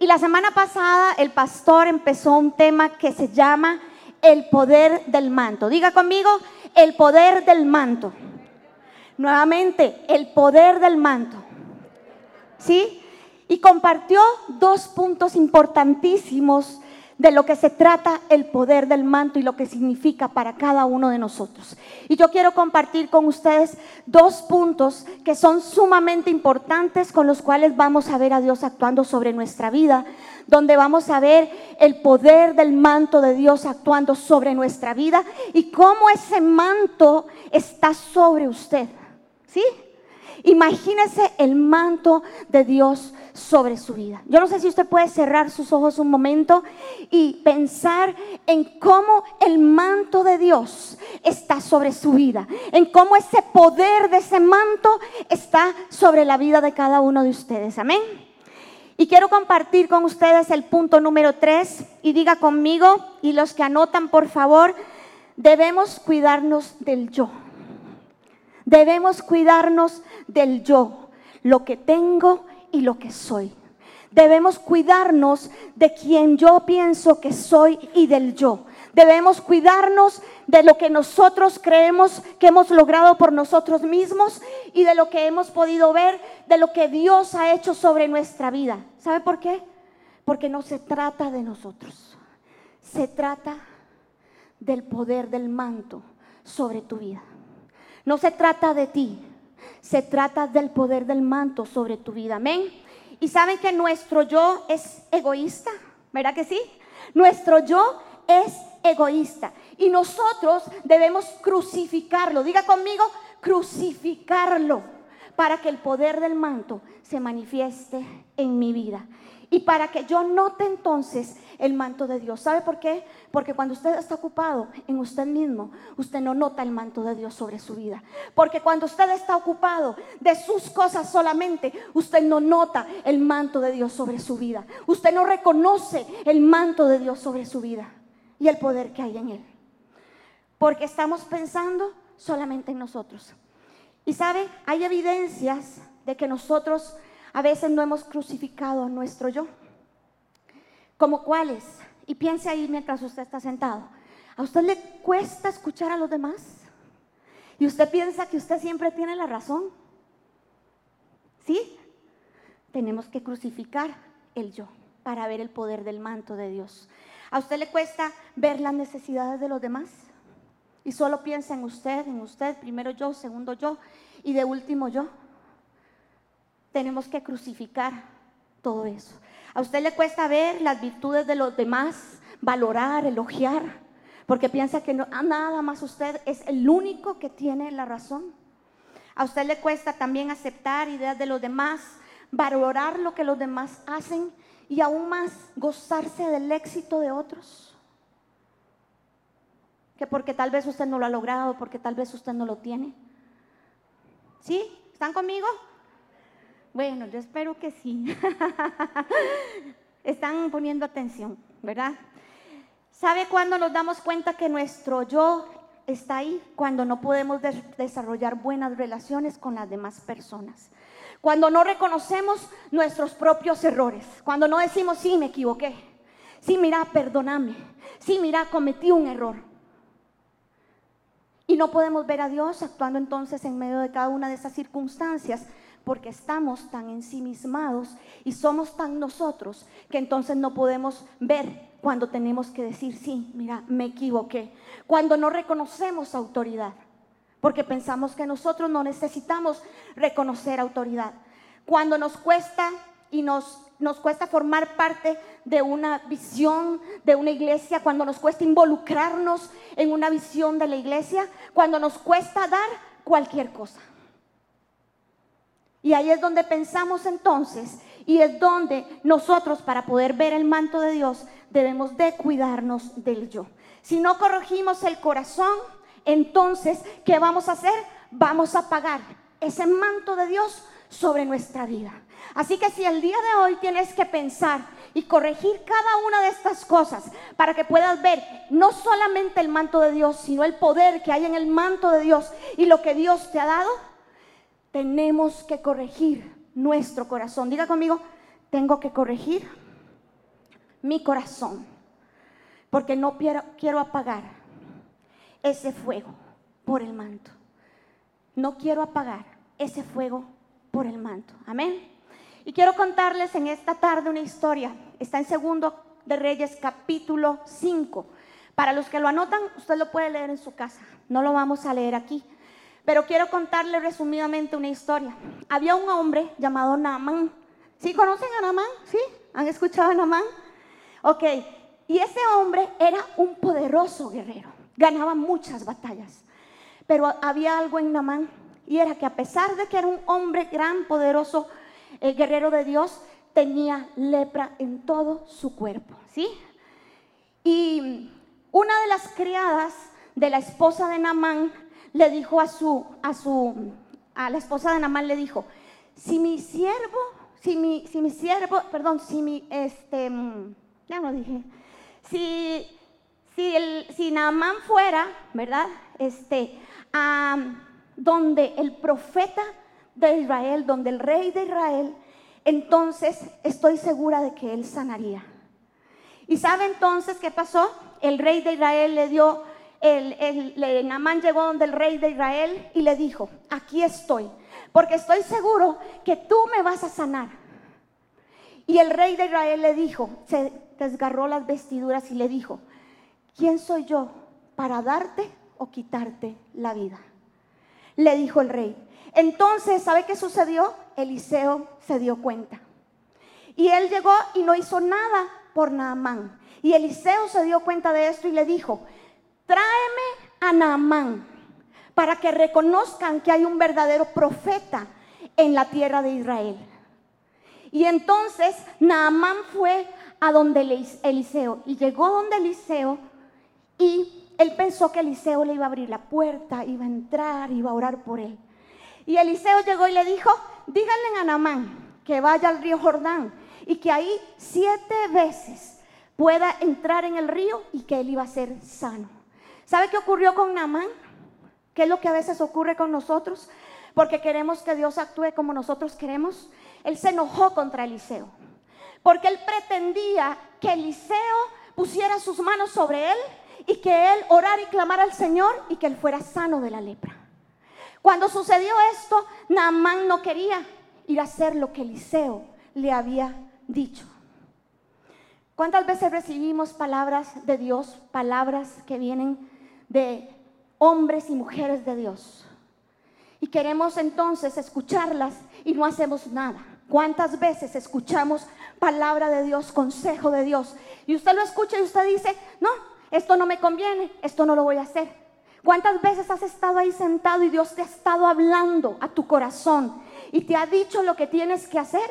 Y la semana pasada el pastor empezó un tema que se llama el poder del manto. Diga conmigo, el poder del manto. Nuevamente, el poder del manto. ¿Sí? Y compartió dos puntos importantísimos de lo que se trata el poder del manto y lo que significa para cada uno de nosotros. Y yo quiero compartir con ustedes dos puntos que son sumamente importantes con los cuales vamos a ver a Dios actuando sobre nuestra vida, donde vamos a ver el poder del manto de Dios actuando sobre nuestra vida y cómo ese manto está sobre usted. ¿Sí? Imagínese el manto de Dios sobre su vida. Yo no sé si usted puede cerrar sus ojos un momento y pensar en cómo el manto de Dios está sobre su vida, en cómo ese poder de ese manto está sobre la vida de cada uno de ustedes. Amén. Y quiero compartir con ustedes el punto número tres y diga conmigo y los que anotan por favor, debemos cuidarnos del yo. Debemos cuidarnos del yo, lo que tengo y lo que soy. Debemos cuidarnos de quien yo pienso que soy y del yo. Debemos cuidarnos de lo que nosotros creemos que hemos logrado por nosotros mismos y de lo que hemos podido ver, de lo que Dios ha hecho sobre nuestra vida. ¿Sabe por qué? Porque no se trata de nosotros. Se trata del poder del manto sobre tu vida. No se trata de ti, se trata del poder del manto sobre tu vida. Amén. Y saben que nuestro yo es egoísta, ¿verdad que sí? Nuestro yo es egoísta. Y nosotros debemos crucificarlo. Diga conmigo, crucificarlo para que el poder del manto se manifieste en mi vida. Y para que yo note entonces el manto de Dios. ¿Sabe por qué? Porque cuando usted está ocupado en usted mismo, usted no nota el manto de Dios sobre su vida. Porque cuando usted está ocupado de sus cosas solamente, usted no nota el manto de Dios sobre su vida. Usted no reconoce el manto de Dios sobre su vida y el poder que hay en él. Porque estamos pensando solamente en nosotros. Y sabe, hay evidencias de que nosotros a veces no hemos crucificado nuestro yo. ¿Como cuáles? Y piense ahí mientras usted está sentado. ¿A usted le cuesta escuchar a los demás? ¿Y usted piensa que usted siempre tiene la razón? ¿Sí? Tenemos que crucificar el yo para ver el poder del manto de Dios. ¿A usted le cuesta ver las necesidades de los demás? Y solo piensa en usted, en usted, primero yo, segundo yo y de último yo tenemos que crucificar todo eso. A usted le cuesta ver las virtudes de los demás, valorar, elogiar, porque piensa que no, ah, nada más usted es el único que tiene la razón. A usted le cuesta también aceptar ideas de los demás, valorar lo que los demás hacen y aún más gozarse del éxito de otros. Que porque tal vez usted no lo ha logrado, porque tal vez usted no lo tiene. ¿Sí? ¿Están conmigo? Bueno, yo espero que sí. Están poniendo atención, ¿verdad? ¿Sabe cuándo nos damos cuenta que nuestro yo está ahí? Cuando no podemos desarrollar buenas relaciones con las demás personas. Cuando no reconocemos nuestros propios errores. Cuando no decimos, sí, me equivoqué. Sí, mira, perdóname. Sí, mira, cometí un error. Y no podemos ver a Dios actuando entonces en medio de cada una de esas circunstancias porque estamos tan ensimismados y somos tan nosotros que entonces no podemos ver cuando tenemos que decir, sí, mira, me equivoqué. Cuando no reconocemos autoridad, porque pensamos que nosotros no necesitamos reconocer autoridad. Cuando nos cuesta y nos, nos cuesta formar parte de una visión de una iglesia, cuando nos cuesta involucrarnos en una visión de la iglesia, cuando nos cuesta dar cualquier cosa. Y ahí es donde pensamos entonces, y es donde nosotros para poder ver el manto de Dios debemos de cuidarnos del yo. Si no corregimos el corazón, entonces, ¿qué vamos a hacer? Vamos a pagar ese manto de Dios sobre nuestra vida. Así que si el día de hoy tienes que pensar y corregir cada una de estas cosas para que puedas ver no solamente el manto de Dios, sino el poder que hay en el manto de Dios y lo que Dios te ha dado, tenemos que corregir nuestro corazón. Diga conmigo, tengo que corregir mi corazón, porque no quiero, apagar ese fuego por el manto. No quiero apagar ese fuego por el manto. Amén. Y quiero contarles en esta tarde una historia. Está en segundo de Reyes capítulo 5. Para los que lo anotan, usted lo puede leer en su casa. No lo vamos a leer aquí. Pero quiero contarle resumidamente una historia. Había un hombre llamado Naamán. ¿Sí conocen a Naamán? ¿Sí? ¿Han escuchado a Naamán? Ok. Y ese hombre era un poderoso guerrero. Ganaba muchas batallas. Pero había algo en Naamán. Y era que a pesar de que era un hombre gran, poderoso, el guerrero de Dios, tenía lepra en todo su cuerpo. ¿Sí? Y una de las criadas de la esposa de Namán le dijo a su, a su, a la esposa de Namán le dijo, si mi siervo, si mi, si mi siervo, perdón, si mi, este, ya no dije, si, si, el, si Naamán fuera, ¿verdad? Este, a donde el profeta de Israel, donde el rey de Israel, entonces estoy segura de que él sanaría. ¿Y sabe entonces qué pasó? El rey de Israel le dio, el, el, llegó donde el rey de Israel y le dijo, aquí estoy, porque estoy seguro que tú me vas a sanar. Y el rey de Israel le dijo, se desgarró las vestiduras y le dijo, ¿quién soy yo para darte o quitarte la vida? Le dijo el rey. Entonces, ¿sabe qué sucedió? Eliseo se dio cuenta. Y él llegó y no hizo nada por Naamán. Y Eliseo se dio cuenta de esto y le dijo, tráeme a Naamán para que reconozcan que hay un verdadero profeta en la tierra de Israel. Y entonces Naamán fue a donde Eliseo y llegó donde Eliseo y él pensó que Eliseo le iba a abrir la puerta, iba a entrar, iba a orar por él. Y Eliseo llegó y le dijo, díganle a Naamán que vaya al río Jordán y que ahí siete veces pueda entrar en el río y que él iba a ser sano. ¿Sabe qué ocurrió con Naamán? ¿Qué es lo que a veces ocurre con nosotros? Porque queremos que Dios actúe como nosotros queremos. Él se enojó contra Eliseo. Porque él pretendía que Eliseo pusiera sus manos sobre él y que él orara y clamara al Señor y que él fuera sano de la lepra. Cuando sucedió esto, Naamán no quería ir a hacer lo que Eliseo le había dicho. ¿Cuántas veces recibimos palabras de Dios, palabras que vienen de hombres y mujeres de Dios? Y queremos entonces escucharlas y no hacemos nada. ¿Cuántas veces escuchamos palabra de Dios, consejo de Dios? Y usted lo escucha y usted dice, no, esto no me conviene, esto no lo voy a hacer. ¿Cuántas veces has estado ahí sentado y Dios te ha estado hablando a tu corazón y te ha dicho lo que tienes que hacer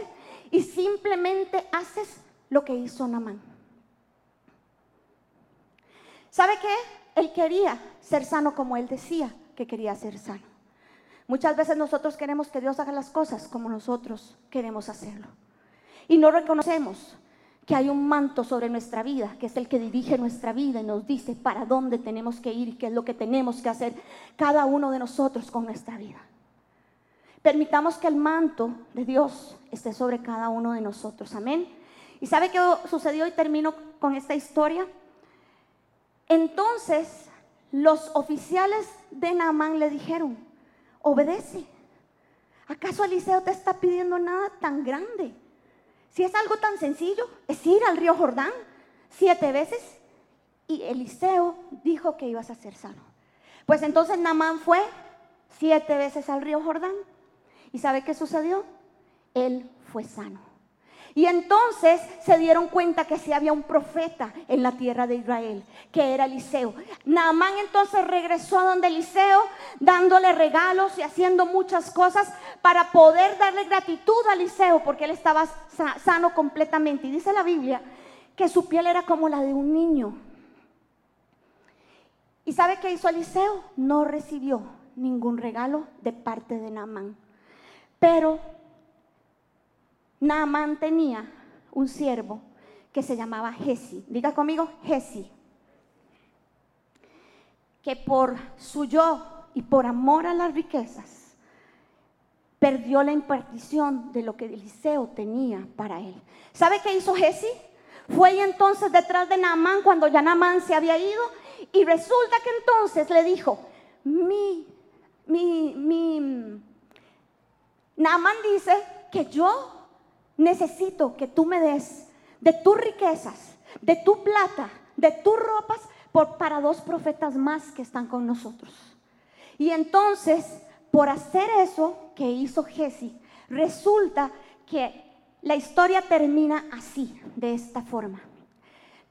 y simplemente haces lo que hizo Namán. ¿Sabe qué? Él quería ser sano como él decía que quería ser sano. Muchas veces nosotros queremos que Dios haga las cosas como nosotros queremos hacerlo. Y no reconocemos que hay un manto sobre nuestra vida, que es el que dirige nuestra vida y nos dice para dónde tenemos que ir y qué es lo que tenemos que hacer cada uno de nosotros con nuestra vida. Permitamos que el manto de Dios esté sobre cada uno de nosotros. Amén. ¿Y sabe qué sucedió? Y termino con esta historia. Entonces los oficiales de Naamán le dijeron, obedece. ¿Acaso Eliseo te está pidiendo nada tan grande? Si es algo tan sencillo, es ir al río Jordán siete veces. Y Eliseo dijo que ibas a ser sano. Pues entonces Naamán fue siete veces al río Jordán ¿Y sabe qué sucedió? Él fue sano. Y entonces se dieron cuenta que sí había un profeta en la tierra de Israel, que era Eliseo. Naamán entonces regresó a donde Eliseo, dándole regalos y haciendo muchas cosas para poder darle gratitud a Eliseo, porque él estaba sano completamente. Y dice la Biblia que su piel era como la de un niño. ¿Y sabe qué hizo Eliseo? No recibió ningún regalo de parte de Naamán. Pero Naamán tenía un siervo que se llamaba Jesi. Diga conmigo, Jesi. Que por su yo y por amor a las riquezas perdió la impartición de lo que Eliseo tenía para él. ¿Sabe qué hizo Jesi? Fue y entonces detrás de Naamán cuando ya Naamán se había ido y resulta que entonces le dijo, mi, mi, mi, Naamán dice que yo necesito que tú me des de tus riquezas, de tu plata, de tus ropas, para dos profetas más que están con nosotros. Y entonces, por hacer eso que hizo Jesse, resulta que la historia termina así, de esta forma.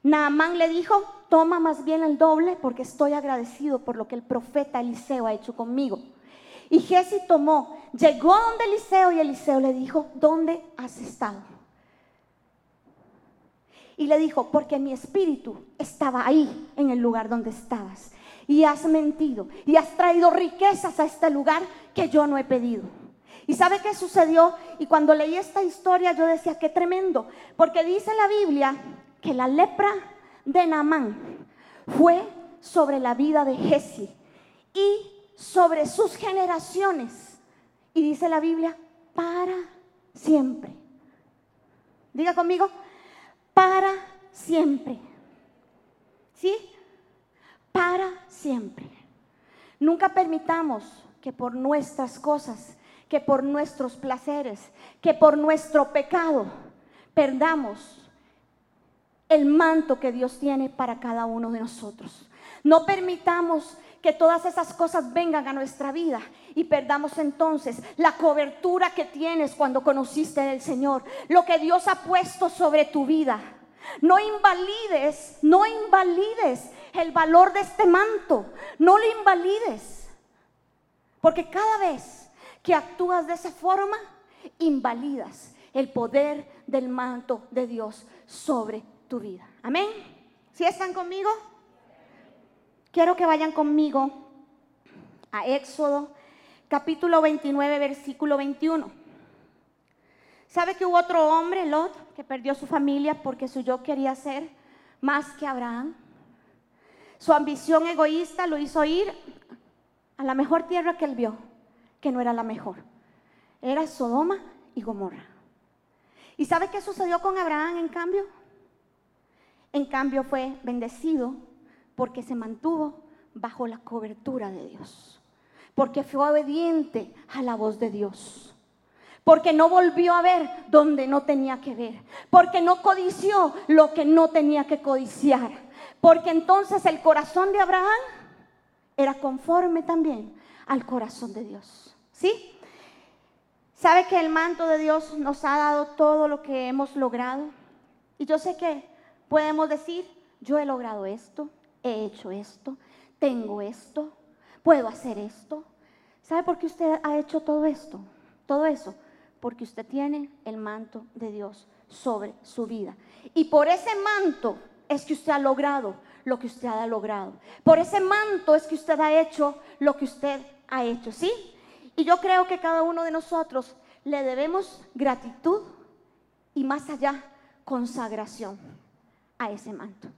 Naamán le dijo, toma más bien el doble porque estoy agradecido por lo que el profeta Eliseo ha hecho conmigo. Y Jesse tomó, llegó donde Eliseo y Eliseo le dijo, ¿dónde has estado? Y le dijo, porque mi espíritu estaba ahí, en el lugar donde estabas. Y has mentido y has traído riquezas a este lugar que yo no he pedido. ¿Y sabe qué sucedió? Y cuando leí esta historia yo decía, qué tremendo, porque dice la Biblia que la lepra de Naamán fue sobre la vida de Jesse y sobre sus generaciones. Y dice la Biblia, para siempre. Diga conmigo, para siempre. ¿Sí? Para siempre. Nunca permitamos que por nuestras cosas, que por nuestros placeres, que por nuestro pecado, perdamos el manto que Dios tiene para cada uno de nosotros. No permitamos que todas esas cosas vengan a nuestra vida y perdamos entonces la cobertura que tienes cuando conociste del Señor, lo que Dios ha puesto sobre tu vida. No invalides, no invalides el valor de este manto, no lo invalides, porque cada vez que actúas de esa forma, invalidas el poder del manto de Dios sobre tu vida. Amén. ¿Sí están conmigo? Quiero que vayan conmigo a Éxodo capítulo 29, versículo 21. ¿Sabe que hubo otro hombre, Lot, que perdió su familia porque su yo quería ser más que Abraham? Su ambición egoísta lo hizo ir a la mejor tierra que él vio, que no era la mejor. Era Sodoma y Gomorra. ¿Y sabe qué sucedió con Abraham en cambio? En cambio fue bendecido porque se mantuvo bajo la cobertura de Dios, porque fue obediente a la voz de Dios, porque no volvió a ver donde no tenía que ver, porque no codició lo que no tenía que codiciar, porque entonces el corazón de Abraham era conforme también al corazón de Dios. ¿Sí? ¿Sabe que el manto de Dios nos ha dado todo lo que hemos logrado? Y yo sé que podemos decir, yo he logrado esto, he hecho esto, tengo esto, puedo hacer esto. ¿Sabe por qué usted ha hecho todo esto? Todo eso. Porque usted tiene el manto de Dios sobre su vida. Y por ese manto es que usted ha logrado lo que usted ha logrado. Por ese manto es que usted ha hecho lo que usted ha hecho, ¿sí? Y yo creo que cada uno de nosotros le debemos gratitud y más allá consagración a ese manto.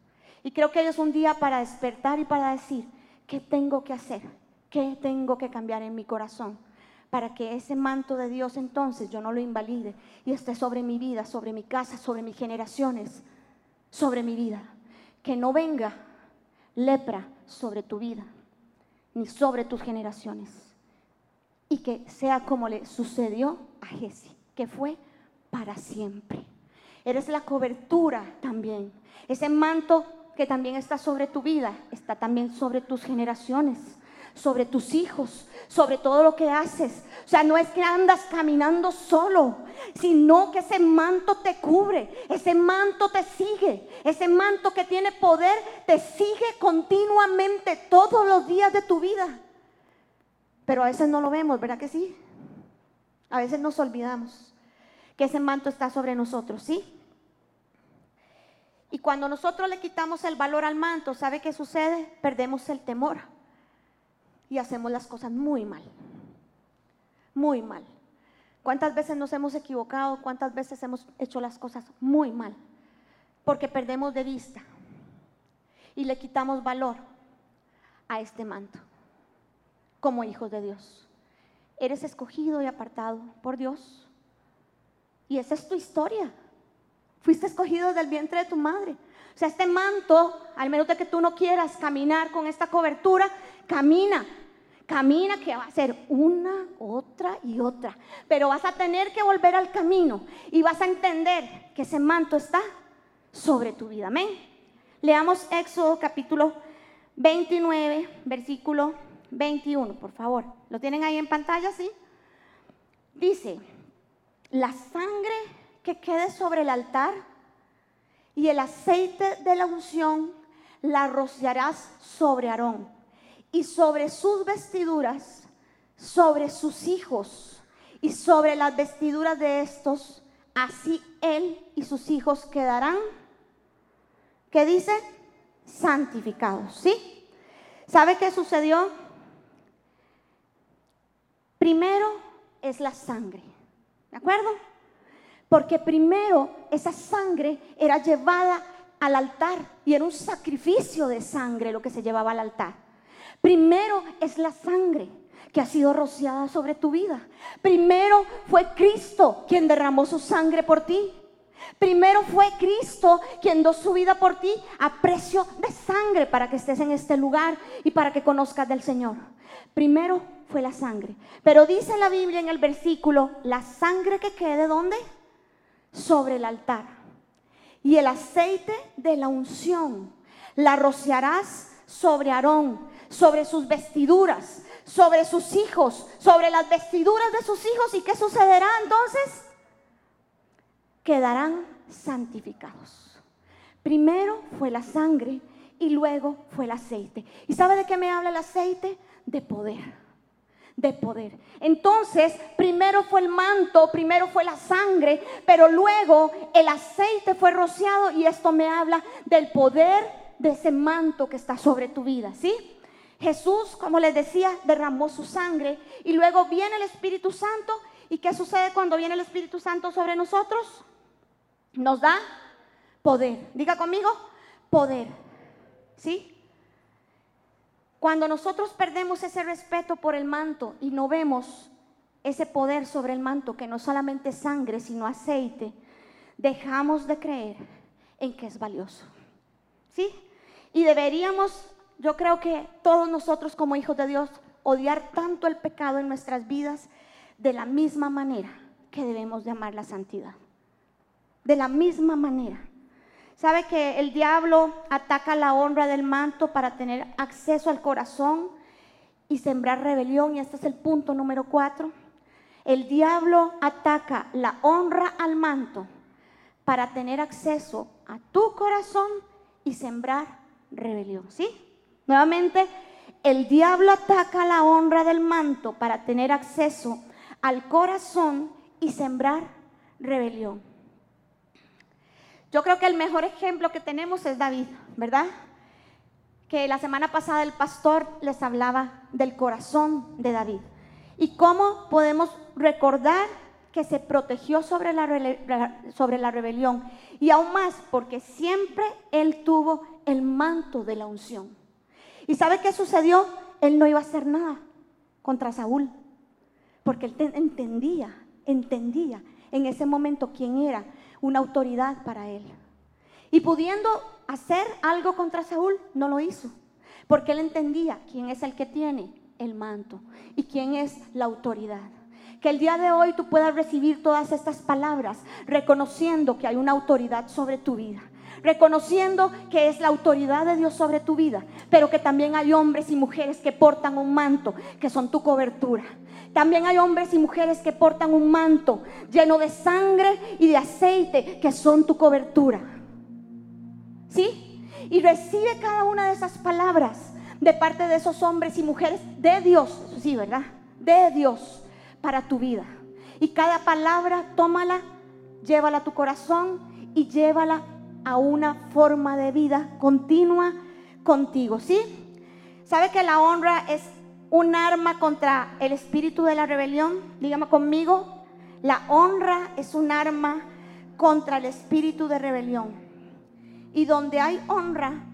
Y creo que hoy es un día para despertar y para decir, ¿qué tengo que hacer? ¿Qué tengo que cambiar en mi corazón? Para que ese manto de Dios entonces yo no lo invalide y esté sobre mi vida, sobre mi casa, sobre mis generaciones, sobre mi vida. Que no venga lepra sobre tu vida, ni sobre tus generaciones. Y que sea como le sucedió a Jesse, que fue para siempre. Eres la cobertura también. Ese manto que también está sobre tu vida, está también sobre tus generaciones, sobre tus hijos, sobre todo lo que haces. O sea, no es que andas caminando solo, sino que ese manto te cubre, ese manto te sigue, ese manto que tiene poder te sigue continuamente todos los días de tu vida. Pero a veces no lo vemos, ¿verdad que sí? A veces nos olvidamos que ese manto está sobre nosotros, ¿sí? Y cuando nosotros le quitamos el valor al manto, ¿sabe qué sucede? Perdemos el temor y hacemos las cosas muy mal. Muy mal. ¿Cuántas veces nos hemos equivocado? ¿Cuántas veces hemos hecho las cosas muy mal? Porque perdemos de vista y le quitamos valor a este manto como hijos de Dios. Eres escogido y apartado por Dios. Y esa es tu historia. Fuiste escogido del vientre de tu madre. O sea, este manto, al menos de que tú no quieras caminar con esta cobertura, camina. Camina que va a ser una, otra y otra. Pero vas a tener que volver al camino y vas a entender que ese manto está sobre tu vida. Amén. Leamos Éxodo capítulo 29, versículo 21, por favor. ¿Lo tienen ahí en pantalla? Sí. Dice, la sangre que quede sobre el altar y el aceite de la unción la rociarás sobre Aarón y sobre sus vestiduras, sobre sus hijos y sobre las vestiduras de estos, así él y sus hijos quedarán, ¿qué dice? Santificados, ¿sí? ¿Sabe qué sucedió? Primero es la sangre, ¿de acuerdo? Porque primero esa sangre era llevada al altar y era un sacrificio de sangre lo que se llevaba al altar. Primero es la sangre que ha sido rociada sobre tu vida. Primero fue Cristo quien derramó su sangre por ti. Primero fue Cristo quien dio su vida por ti a precio de sangre para que estés en este lugar y para que conozcas del Señor. Primero fue la sangre. Pero dice la Biblia en el versículo, la sangre que quede ¿dónde? Sobre el altar. Y el aceite de la unción la rociarás sobre Aarón, sobre sus vestiduras, sobre sus hijos, sobre las vestiduras de sus hijos. ¿Y qué sucederá entonces? Quedarán santificados. Primero fue la sangre y luego fue el aceite. ¿Y sabe de qué me habla el aceite? De poder de poder. Entonces, primero fue el manto, primero fue la sangre, pero luego el aceite fue rociado y esto me habla del poder de ese manto que está sobre tu vida, ¿sí? Jesús, como les decía, derramó su sangre y luego viene el Espíritu Santo. ¿Y qué sucede cuando viene el Espíritu Santo sobre nosotros? Nos da poder. Diga conmigo, poder. ¿Sí? Cuando nosotros perdemos ese respeto por el manto y no vemos ese poder sobre el manto, que no solamente sangre, sino aceite, dejamos de creer en que es valioso. ¿Sí? Y deberíamos, yo creo que todos nosotros como hijos de Dios, odiar tanto el pecado en nuestras vidas de la misma manera que debemos de amar la santidad. De la misma manera. ¿Sabe que el diablo ataca la honra del manto para tener acceso al corazón y sembrar rebelión? Y este es el punto número cuatro. El diablo ataca la honra al manto para tener acceso a tu corazón y sembrar rebelión. ¿Sí? Nuevamente, el diablo ataca la honra del manto para tener acceso al corazón y sembrar rebelión. Yo creo que el mejor ejemplo que tenemos es David, ¿verdad? Que la semana pasada el pastor les hablaba del corazón de David y cómo podemos recordar que se protegió sobre la, sobre la rebelión y aún más porque siempre él tuvo el manto de la unción. ¿Y sabe qué sucedió? Él no iba a hacer nada contra Saúl porque él entendía, entendía en ese momento quién era una autoridad para él. Y pudiendo hacer algo contra Saúl, no lo hizo, porque él entendía quién es el que tiene el manto y quién es la autoridad. Que el día de hoy tú puedas recibir todas estas palabras reconociendo que hay una autoridad sobre tu vida, reconociendo que es la autoridad de Dios sobre tu vida, pero que también hay hombres y mujeres que portan un manto, que son tu cobertura. También hay hombres y mujeres que portan un manto lleno de sangre y de aceite, que son tu cobertura. ¿Sí? Y recibe cada una de esas palabras de parte de esos hombres y mujeres de Dios, sí, ¿verdad? De Dios para tu vida. Y cada palabra, tómala, llévala a tu corazón y llévala a una forma de vida continua contigo, ¿sí? ¿Sabe que la honra es un arma contra el espíritu de la rebelión? Dígame conmigo, la honra es un arma contra el espíritu de rebelión. Y donde hay honra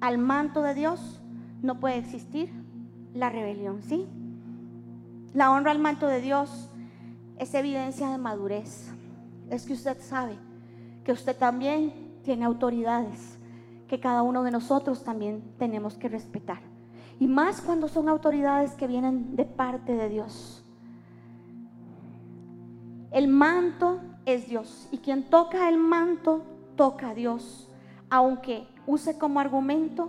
al manto de Dios, no puede existir la rebelión, ¿sí? La honra al manto de Dios es evidencia de madurez. Es que usted sabe que usted también tiene autoridades, que cada uno de nosotros también tenemos que respetar. Y más cuando son autoridades que vienen de parte de Dios. El manto es Dios y quien toca el manto toca a Dios, aunque use como argumento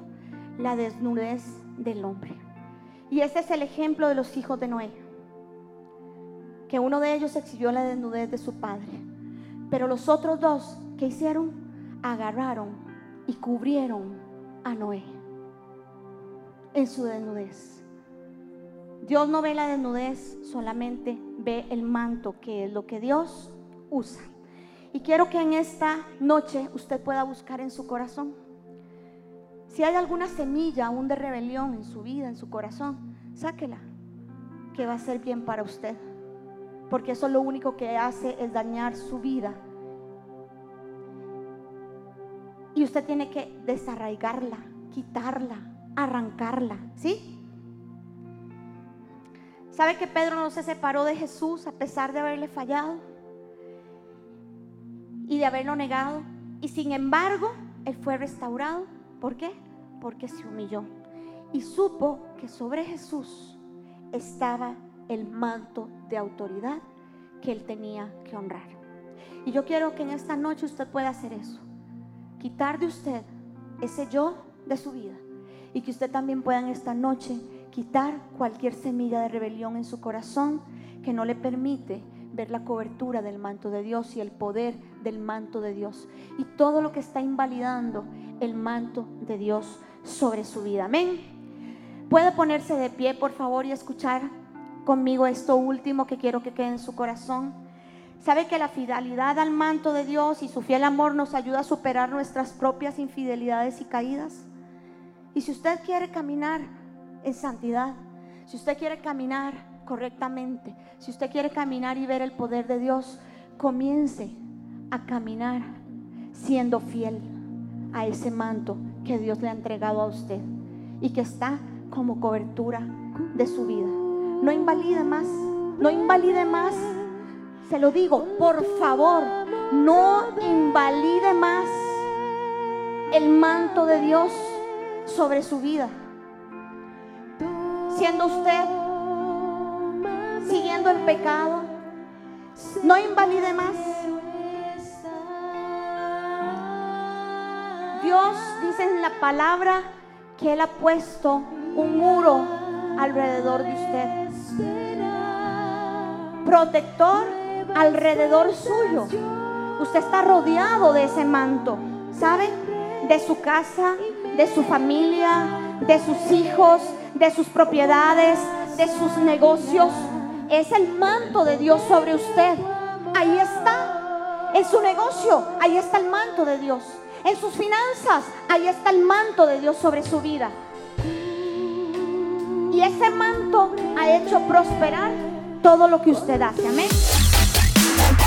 la desnudez del hombre. Y ese es el ejemplo de los hijos de Noé, que uno de ellos exhibió la desnudez de su padre, pero los otros dos, ¿qué hicieron? Agarraron y cubrieron a Noé en su desnudez. Dios no ve la desnudez, solamente ve el manto, que es lo que Dios usa. Y quiero que en esta noche usted pueda buscar en su corazón. Si hay alguna semilla aún de rebelión en su vida, en su corazón, sáquela, que va a ser bien para usted. Porque eso lo único que hace es dañar su vida. Y usted tiene que desarraigarla, quitarla, arrancarla, ¿sí? ¿Sabe que Pedro no se separó de Jesús a pesar de haberle fallado y de haberlo negado? Y sin embargo, él fue restaurado. ¿Por qué? Porque se humilló y supo que sobre Jesús estaba el manto de autoridad que él tenía que honrar. Y yo quiero que en esta noche usted pueda hacer eso. Quitar de usted ese yo de su vida. Y que usted también pueda en esta noche quitar cualquier semilla de rebelión en su corazón que no le permite ver la cobertura del manto de Dios y el poder del manto de Dios y todo lo que está invalidando el manto de Dios sobre su vida. Amén. Puede ponerse de pie, por favor, y escuchar conmigo esto último que quiero que quede en su corazón. Sabe que la fidelidad al manto de Dios y su fiel amor nos ayuda a superar nuestras propias infidelidades y caídas. Y si usted quiere caminar en santidad, si usted quiere caminar correctamente, si usted quiere caminar y ver el poder de Dios, comience a caminar siendo fiel a ese manto que Dios le ha entregado a usted y que está como cobertura de su vida. No invalide más, no invalide más. Se lo digo, por favor, no invalide más el manto de Dios sobre su vida siendo usted siguiendo el pecado. No invalide más. Dios dice en la palabra que Él ha puesto un muro alrededor de usted. Protector alrededor suyo. Usted está rodeado de ese manto, ¿sabe? De su casa, de su familia, de sus hijos, de sus propiedades, de sus negocios. Es el manto de Dios sobre usted. Ahí está. En su negocio, ahí está el manto de Dios. En sus finanzas, ahí está el manto de Dios sobre su vida. Y ese manto ha hecho prosperar todo lo que usted hace. Amén. Bye.